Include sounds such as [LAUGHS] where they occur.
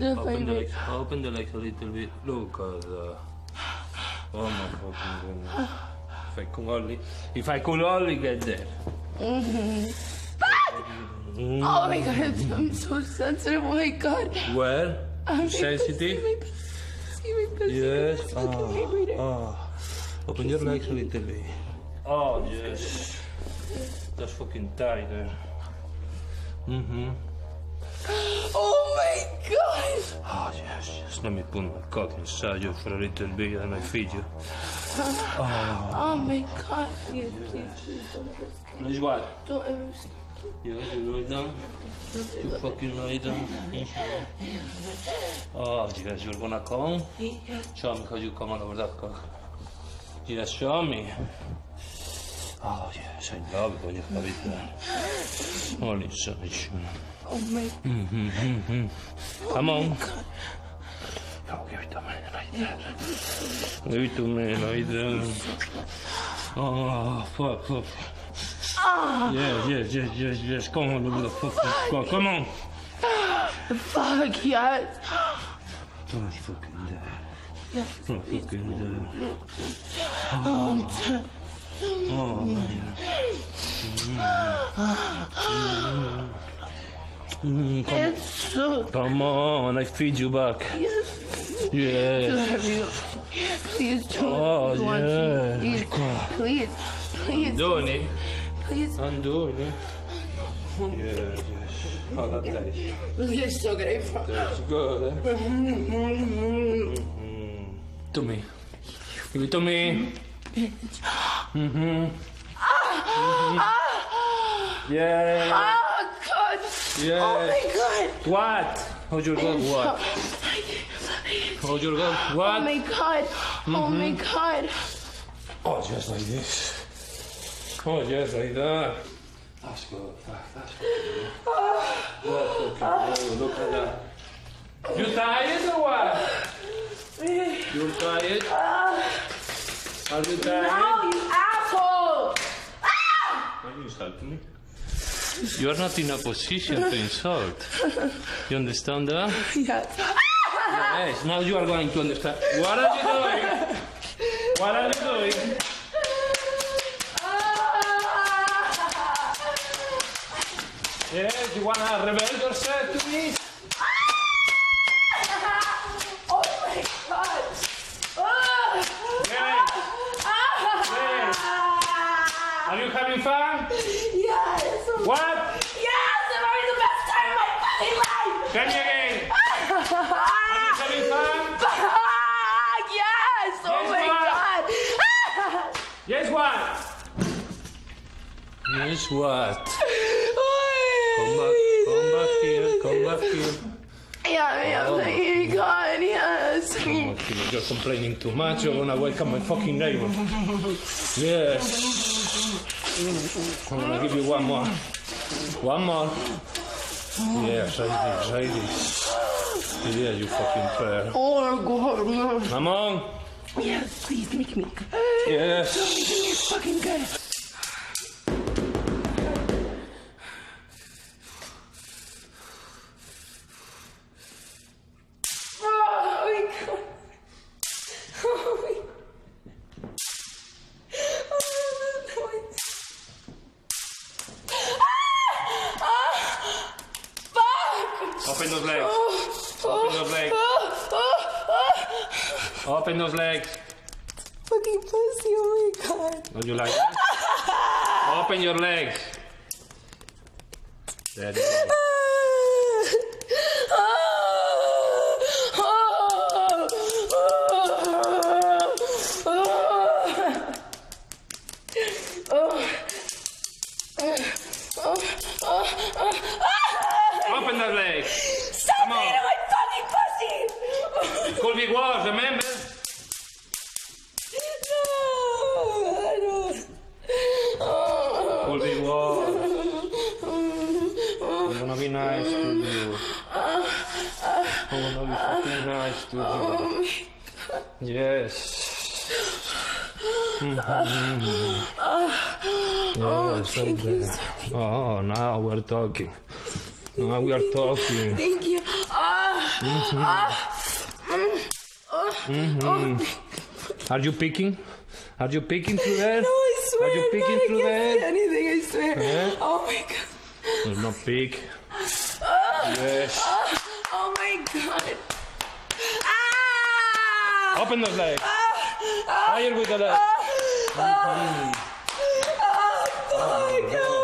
The Open the legs. Open the legs a little bit. Look at that. Oh my fucking goodness. If I could only, if I could only get there. Mm-hmm. Ah! Oh my god, I'm, I'm so sensitive. Oh my god. Well, I'm sensitive? Yes. Yes. Oh. Ah, ah. Open your legs a little bit. Oh yes. That's fucking tight there. Mm-hmm. Oh my god. Oh yes, yes. Let me put my cock inside you for a little bit and I feed you. Oh my god. Please, please, please don't ever, Please what? don't ever. Yes, you lie down. You fucking lie down. Oh yes, you're gonna come? Show me how you come on over that cock. Yes, show me. Oh yes, I love it when you have it there. Holy sunshine. Oh my. Come on. Oh, give it to me like that. Give it to me like that. Oh, fuck, fuck. Yes, yes, yes, yes, yes. Come on, little fucking cock. Come on. Fuck yes. Oh, fucking there. Yes. Oh, fucking there. Oh, Oh, man. Mm, come, it's so. come on, I feed you back. Yes. Yes. Please don't. Oh, I want yeah. you. Please, please, please, Doing it. please. I'm doing it. Yes, yes. Oh, that taste. You're so good. I promise. That's good, eh? To me. Give it to me. Mm-hmm. Yeah. Oh god. Yeah. Oh my god. What? Hold your gun. What? Hold your gun. Oh What? Oh my god. Oh my mm-hmm. god. Oh, just like this. Oh, just like that. That's good. That's good. That's okay. Look at that. You tired or what? You tired? Are you tired? Oh, you asshole. Ah! Are you insulting me? You are not in a position to insult. You understand that? Yes. Yes, now you are going to understand. What are you doing? What are you doing? Yes, you wanna reveal yourself to me? Oh my god. Ah. Yes. Yes. Are you? Yes. What? Yes, I'm having the best time of my fucking life. Tell me again. Are you having fun? Yes. Oh Yes, my what? god. Yes, what? Yes, what? Come back, come back here, come back here. Yeah, yeah, Oh. thank God, yes. Come back here. You're complaining too much. You're gonna wake up my fucking neighbor. [LAUGHS] Yes. I'm gonna give you one more. One more. Yeah, try this. Yeah, you fucking fair. Oh my God, yes. Come on. Yes, please make me. Yes. Make me fucking good. Oh my God. Oh my Oh, this noise. Ah! Ah! Fuck! Open those legs. Open those legs. Open those legs. Fucking pussy, oh my god. Don't you like that? Open your legs. There you go. Open those legs. Stop Come on. eating my fucking pussy! Could be worse, remember? No, I don't. Oh. Could be worse. I'm gonna be nice to you. I'm gonna be fucking nice to you. Yes. Mhm. Yes, okay. Oh, now we're talking. Now we are talking. Thank you. Ah, Are you picking? Are you picking through there? No, I swear. Are you peeking God, I through there? anything, I swear. Yeah? Oh my god. There's no pick. Yes. Oh my god. Ah! Open those legs. Ah, ah, Higher with the legs. Ah, oh my god.